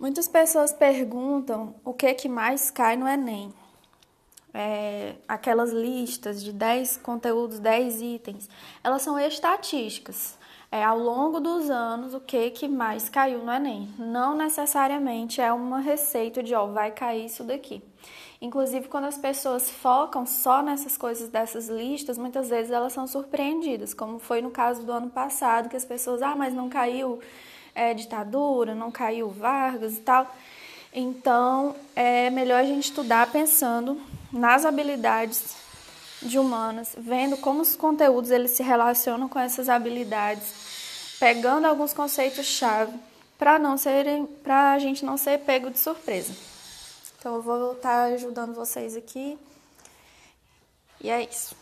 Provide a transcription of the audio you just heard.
Muitas pessoas perguntam o que que mais cai no Enem. É, aquelas listas de 10 conteúdos, 10 itens, elas são estatísticas. É, ao longo dos anos, o que, que mais caiu no Enem. Não necessariamente é uma receita de, ó, vai cair isso daqui. Inclusive, quando as pessoas focam só nessas coisas dessas listas, muitas vezes elas são surpreendidas, como foi no caso do ano passado, que as pessoas, ah, mas não caiu é, ditadura, não caiu Vargas e tal. Então, é melhor a gente estudar pensando nas habilidades de humanas, vendo como os conteúdos eles se relacionam com essas habilidades, pegando alguns conceitos chave para não serem, para a gente não ser pego de surpresa. Então eu vou estar ajudando vocês aqui. E é isso.